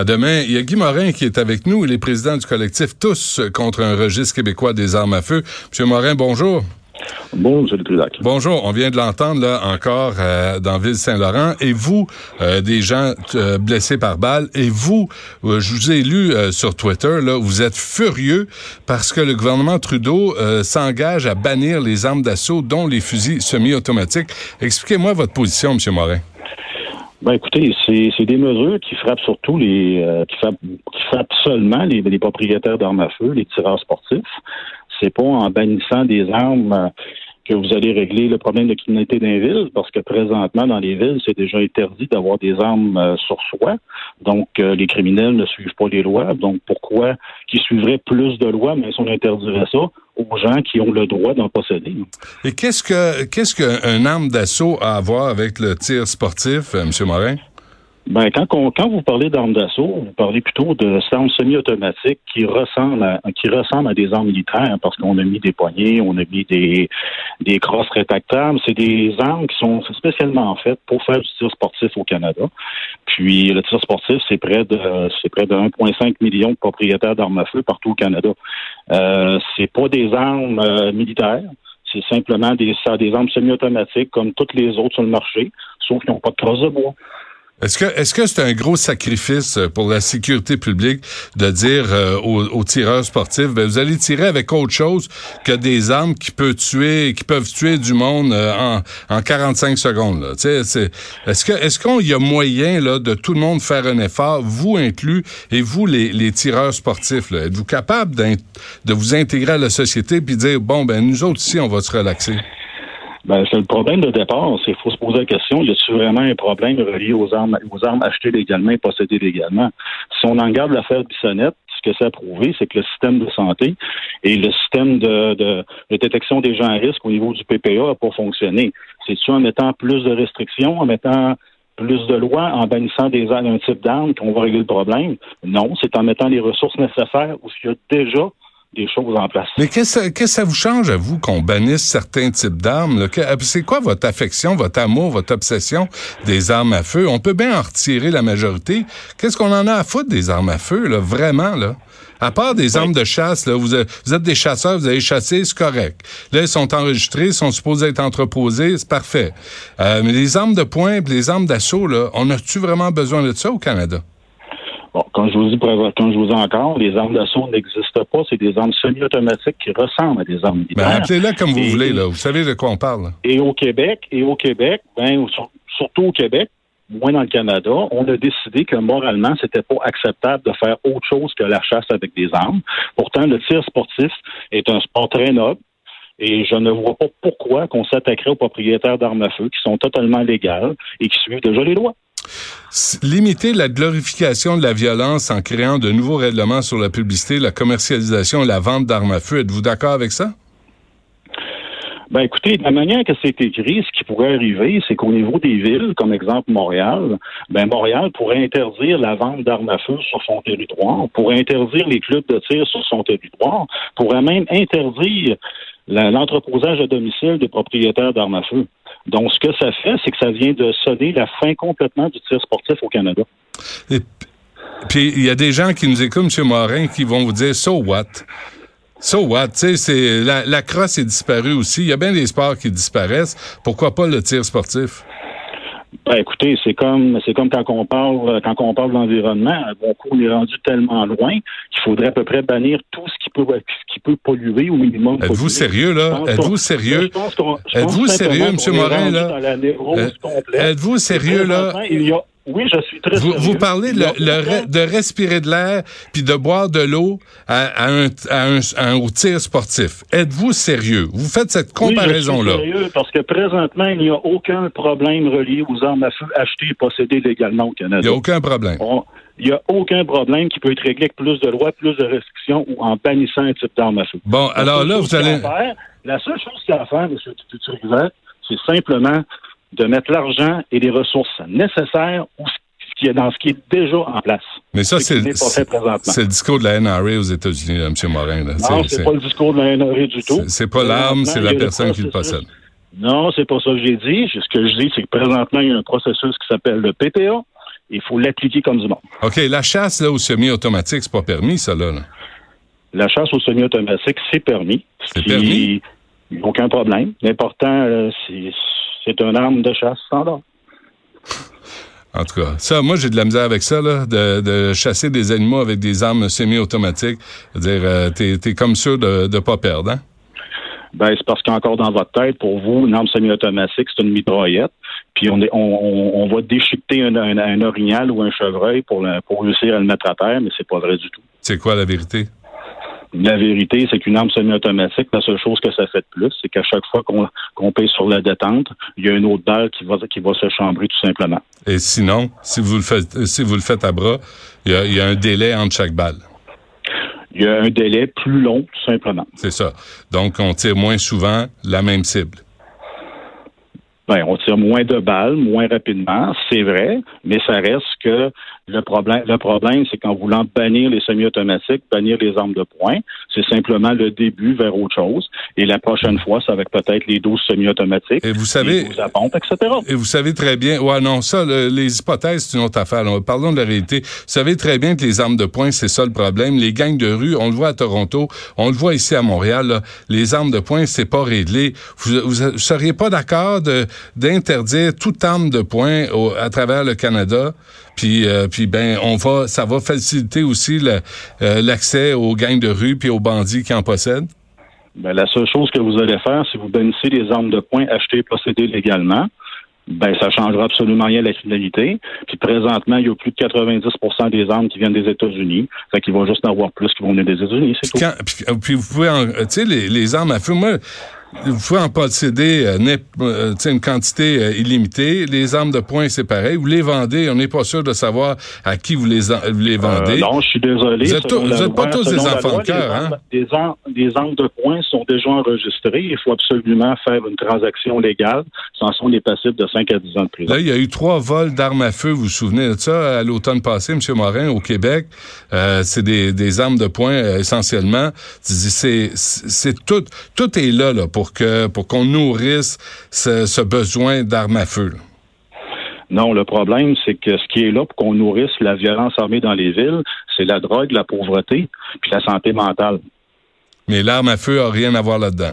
À demain, il y a Guy Morin qui est avec nous. Il est président du collectif Tous contre un registre québécois des armes à feu. Monsieur Morin, bonjour. Bonjour, M. Bonjour, on vient de l'entendre là encore euh, dans Ville-Saint-Laurent. Et vous, euh, des gens euh, blessés par balle, et vous, je vous ai lu sur Twitter, là, vous êtes furieux parce que le gouvernement Trudeau s'engage à bannir les armes d'assaut, dont les fusils semi-automatiques. Expliquez-moi votre position, M. Morin. Ben écoutez, c'est des mesures qui frappent surtout les qui, frappent, qui frappent seulement les, les propriétaires d'armes à feu, les tireurs sportifs. C'est pas en bannissant des armes euh, que vous allez régler le problème de criminalité dans les villes, parce que présentement, dans les villes, c'est déjà interdit d'avoir des armes euh, sur soi. Donc, euh, les criminels ne suivent pas les lois. Donc, pourquoi qu'ils suivraient plus de lois, mais si on interdirait ça aux gens qui ont le droit d'en posséder? Et qu'est-ce que qu'est-ce qu'un arme d'assaut a à voir avec le tir sportif, M. Morin? Ben, quand, quand vous parlez d'armes d'assaut, vous parlez plutôt de armes semi-automatiques qui ressemblent à, qui ressemblent à des armes militaires parce qu'on a mis des poignées, on a mis des, des crosses rétractables. C'est des armes qui sont spécialement faites pour faire du tir sportif au Canada. Puis le tir sportif, c'est près de c'est près de 1,5 million de propriétaires d'armes à feu partout au Canada. Euh, c'est pas des armes euh, militaires. C'est simplement des, des armes semi-automatiques comme toutes les autres sur le marché, sauf qu'ils n'ont pas de crosse de bois. Est-ce que est-ce que c'est un gros sacrifice euh, pour la sécurité publique de dire euh, aux, tireurs sportifs ben, vous allez tirer avec autre chose que des armes qui peuvent tuer qui peuvent tuer du monde euh, en, en 45 secondes là. est-ce que est-ce qu'il y a moyen là de tout le monde faire un effort vous inclus et vous les, les tireurs sportifs êtes-vous capable de vous intégrer à la société puis dire bon ben nous autres ici on va se relaxer? Ben, c'est le problème de départ. C'est faut se poser la question, y a-t-il vraiment un problème relié aux armes, aux armes achetées légalement et possédées légalement? Si on en garde l'affaire Bissonnette, ce que ça a prouvé, c'est que le système de santé et le système de, de, détection des gens à risque au niveau du PPA n'a pas fonctionné. C'est-tu en mettant plus de restrictions, en mettant plus de lois, en bannissant des un type d'armes qu'on va régler le problème? Non, c'est en mettant les ressources nécessaires où il y a déjà des choses en place. Mais qu'est-ce que ça vous change à vous qu'on bannisse certains types d'armes? Euh, c'est quoi votre affection, votre amour, votre obsession des armes à feu? On peut bien en retirer la majorité. Qu'est-ce qu'on en a à foutre des armes à feu, là, vraiment, là? À part des armes de chasse, là, vous, êtes des chasseurs, vous avez chassé, c'est correct. Là, ils sont enregistrés, sont supposés être entreposés, c'est parfait. Euh, mais les armes de poing, les armes d'assaut, là, on a-tu vraiment besoin de ça au Canada? Bon, comme je vous dis, quand je vous dis encore, les armes d'assaut n'existent pas. C'est des armes semi-automatiques qui ressemblent à des armes militaires. Ben, appelez-la comme vous voulez, là. Vous savez de quoi on parle. Et au Québec, et au Québec, ben, surtout au Québec, moins dans le Canada, on a décidé que moralement, c'était pas acceptable de faire autre chose que la chasse avec des armes. Pourtant, le tir sportif est un sport très noble. Et je ne vois pas pourquoi qu'on s'attaquerait aux propriétaires d'armes à feu qui sont totalement légales et qui suivent déjà les lois. Limiter la glorification de la violence en créant de nouveaux règlements sur la publicité, la commercialisation et la vente d'armes à feu, êtes-vous d'accord avec ça? Ben écoutez, de la manière que c'est écrit, ce qui pourrait arriver, c'est qu'au niveau des villes, comme exemple Montréal, ben Montréal pourrait interdire la vente d'armes à feu sur son territoire, pourrait interdire les clubs de tir sur son territoire, pourrait même interdire l'entreposage à domicile des propriétaires d'armes à feu. Donc, ce que ça fait, c'est que ça vient de sonner la fin complètement du tir sportif au Canada. Et puis, il y a des gens qui nous écoutent, M. Morin, qui vont vous dire, so what? So what? Sais, la, la crosse est disparue aussi. Il y a bien des sports qui disparaissent. Pourquoi pas le tir sportif? Ben, écoutez, c'est comme c'est comme quand on parle quand on parle d'environnement. On est rendu tellement loin qu'il faudrait à peu près bannir tout peut ce qui peut polluer au minimum. Êtes-vous sérieux là? Êtes-vous sérieux? Êtes-vous sérieux, M. Morin là? Êtes-vous sérieux là? Il y a Oui, je suis très Vous, sérieux. vous parlez Il le- le de respirer de l'air puis de boire de l'eau à, à un, à un- à un- au tir sportif. Êtes-vous sérieux? Vous faites cette Oui, je suis comparaison-là. sérieux parce que présentement, il n'y a aucun problème relié aux armes à feu achetées et possédées légalement au Il Canada. n'y a aucun problème. On- Il n'y a aucun problème qui peut être réglé avec plus de lois, plus de restrictions ou en bannissant un type d'arme à feu. Bon, alors là, vous allez... faire- la seule chose qu'il y a à faire, M. Tuturivert, c'est simplement de mettre l'argent et les ressources nécessaires ou ce qui est dans ce qui est déjà en place. Mais ça, Ce c'est le discours de la NRA aux États-Unis, M. Morin. là. Non, C'est- pas le discours de la NRA du tout. c'est- pas l'arme, c'est la personne qui le possède. Non, c'est pas ça que j'ai dit. Ce que je dis, c'est que présentement, il y a un processus qui s'appelle le PPA. Il faut l'appliquer comme du monde. OK, la chasse là, au semi-automatique, c'est pas permis, ça, là. là. La chasse au semi-automatique, c'est permis. ce C'est permis? Aucun problème. L'important, euh, c'est c'est une arme de chasse standard. En tout cas, ça, moi, j'ai de la misère avec ça, là, de, de chasser des animaux avec des armes semi-automatiques. C'est-à-dire, euh, t'es, t'es comme sûr de ne pas perdre, hein? Ben, c'est parce qu'encore dans votre tête, pour vous, une arme semi-automatique, c'est une mitraillette. Puis on, est, on, on, on va déchiqueter un, un, un orignal ou un chevreuil pour, le- pour réussir à le mettre à terre, mais c'est pas vrai du tout. C'est quoi la vérité? La vérité, c'est qu'une arme semi-automatique, la seule chose que ça fait de plus, c'est qu'à chaque fois qu'on qu'on pèse sur la détente, il y a une autre balle qui va, qui va se chambrer tout simplement. Et sinon, si vous le faites, si vous le faites à bras, il y a, il y a un délai entre chaque balle. Il y a un délai plus long, tout simplement. C'est ça. Donc, on tire moins souvent la même cible. Ben, on tire moins de balles, moins rapidement, c'est vrai, mais ça reste que le problème, le problème, c'est qu'en voulant bannir les semi-automatiques, bannir les armes de poing, c'est simplement le début vers autre chose. Et la prochaine fois, c'est avec peut-être les 12 semi-automatiques, Et vous savez, les 12 à pompe, etc. Et vous savez très bien, ouais, non, ça, le- les hypothèses, c'est une autre affaire. là. Parlons de la réalité. Vous savez très bien que les armes de poing, c'est ça le problème. Les gangs de rue, on le voit à Toronto, on le voit ici à Montréal, là, les armes de poing, c'est pas réglé. Vous, vous, vous seriez pas d'accord de, d'interdire toute arme de poing au- à travers le Canada? Puis, euh, puis ben, on va, ça va faciliter aussi euh, l'accès aux gangs de rue puis aux bandits qui en possèdent. Ben, la seule chose que vous allez faire, si vous bannissez les armes de poing achetées et possédées légalement, ben ça changera absolument rien à la finalité. Puis présentement, il y a plus de 90% des armes qui viennent des États-Unis. Fait qu'il va juste en avoir plus qui vont venir des États-Unis, c'est tout. Quand- puis, euh, puis vous pouvez, en- tu sais, les, les armes à feu, moi, vous pouvez en posséder euh, euh, une quantité euh, illimitée. Les armes de poing, c'est pareil. Vous les vendez, on n'est pas sûr de savoir à qui vous les, vous les Euh, vendez. non, je suis désolé. Vous êtes Selon tous- la vous êtes pas tous des enfants loi, de cœur, les hein? Des armes, des armes de poing sont déjà enregistrées. Il faut absolument faire une transaction légale. Sans sont les passibles de 5 à 10 ans de prison. Là, il y a eu trois vols d'armes à feu, vous vous souvenez de ça, à l'automne passé, M. Morin, au Québec. C'est des, des armes de poing essentiellement. C'est, c'est tout, tout est là, là pour que pour qu'on nourrisse ce, ce besoin d'armes à feu. là. Non, le problème, c'est que ce qui est là pour qu'on nourrisse la violence armée dans les villes, c'est la drogue, la pauvreté, puis la santé mentale. Mais l'arme à feu a rien à voir là-dedans.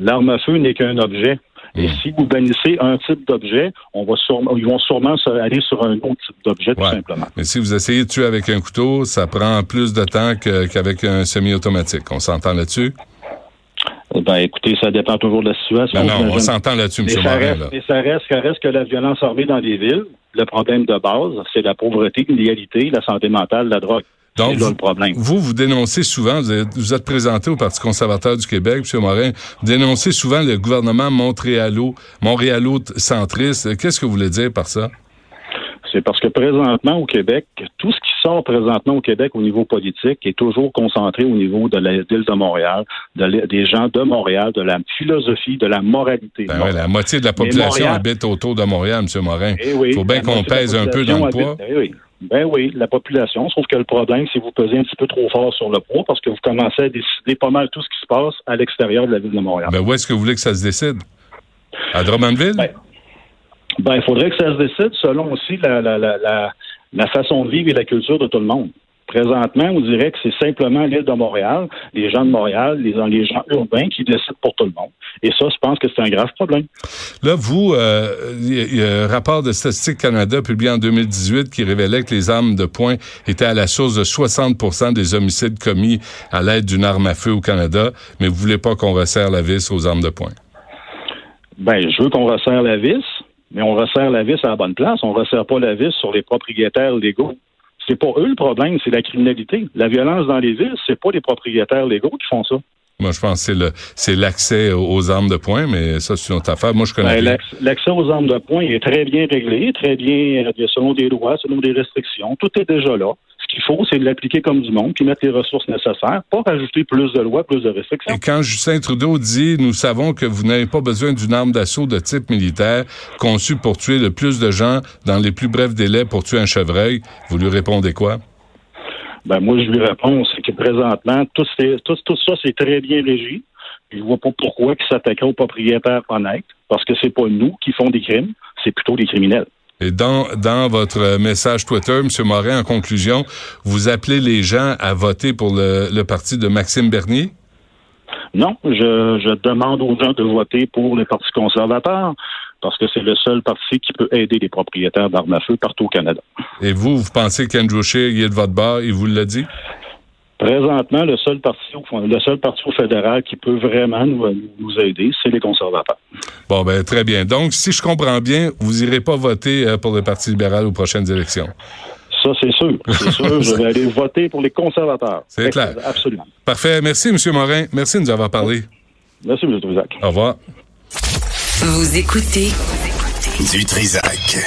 L'arme à feu n'est qu'un objet. Et Mm. si vous bannissez un type d'objet, on va sûrement, ils vont sûrement aller sur un autre type d'objet, tout simplement. Mais si vous essayez de tuer avec un couteau, ça prend plus de temps qu'avec un semi-automatique. On s'entend là-dessus? Ben, écoutez, ça dépend toujours de la situation. Non, non, on s'entend là-dessus, M. Ça, Morin. reste, Là. mais ça reste, ça reste que la violence armée dans les villes, le problème de base, c'est la pauvreté, l'illégalité, la santé mentale, la drogue. Donc, là vous- le problème. Vous, vous dénoncez souvent, vous êtes, vous êtes présenté au Parti conservateur du Québec, M. Morin, vous dénoncez souvent le gouvernement montréalo, montréalo-centriste. Qu'est-ce que vous voulez dire par ça? C'est parce que présentement au Québec, tout ce qui sort présentement au Québec au niveau politique est toujours concentré au niveau de la ville de Montréal, de des gens de Montréal, de la philosophie, de la moralité. Ben ouais, la moitié de la population Montréal- habite autour de Montréal, M. Morin. Eh oui, Il faut bien qu'on pèse un peu dans le poids. habite- eh oui. Ben oui, la population. Sauf que le problème, c'est que vous pesez un petit peu trop fort sur le poids parce que vous commencez à décider pas mal tout ce qui se passe à l'extérieur de la ville de Montréal. Ben, où est-ce que vous voulez que ça se décide? À Drummondville? Ben, Ben, il faudrait que ça se décide selon aussi la, la, la, la, façon de vivre et la culture de tout le monde. Présentement, on dirait que c'est simplement l'île de Montréal, les gens de Montréal, les, les gens urbains qui décident pour tout le monde. Et ça, je pense que c'est un grave problème. Là, vous, euh, il y a- il y, a un rapport de Statistique Canada publié en 2018 qui révélait que les armes de poing étaient à la source de 60% des homicides commis à l'aide d'une arme à feu au Canada, mais vous voulez pas qu'on resserre la vis aux armes de poing? Ben, je veux qu'on resserre la vis, mais on resserre la vis à la bonne place. On resserre pas la vis sur les propriétaires légaux. C'est pas eux le problème, c'est la criminalité. La violence dans les villes, c'est pas les propriétaires légaux qui font ça. Moi, je pense que c'est le c'est l'accès aux armes de poing, mais ça, c'est une autre affaire. Moi, je connais ben, L'accès aux armes de poing est très bien réglé, très bien euh, selon des lois, selon des restrictions. Tout est déjà là. Ce qu'il faut, c'est de l'appliquer comme du monde, puis mettre les ressources nécessaires, pas rajouter plus de lois, plus de restrictions. Et quand Justin Trudeau dit, nous savons que vous n'avez pas besoin d'une arme d'assaut de type militaire conçue pour tuer le plus de gens dans les plus brefs délais pour tuer un chevreuil, vous lui répondez quoi? Ben moi, je lui réponds, c'est que présentement, tout, tout, tout ça, c'est très bien régi. Je vois pas pourquoi ils s'attaqueraient aux propriétaires honnêtes, parce que c'est pas nous qui font des crimes, c'est plutôt des criminels. Et dans, dans votre message Twitter, M. Morin, en conclusion, vous appelez les gens à voter pour le, le parti de Maxime Bernier? Non, je, je demande aux gens de voter pour le Parti conservateur parce que c'est le seul parti qui peut aider les propriétaires d'armes à feu partout au Canada. Et vous, vous pensez qu'Andrew Scheer est de votre bord, il vous l'a dit? Présentement, le seul parti, le seul parti au fédéral qui peut vraiment nous, aider, c'est les conservateurs. Bon, ben très bien. Donc, si je comprends bien, vous irez pas voter euh, pour le Parti libéral aux prochaines élections. Ça, c'est sûr. C'est sûr. je vais aller voter pour les conservateurs. C'est clair. Absolument. Parfait. Merci, M. Morin. Merci de nous avoir parlé. Merci, M. Trisac. Au revoir. Vous écoutez du Trisac.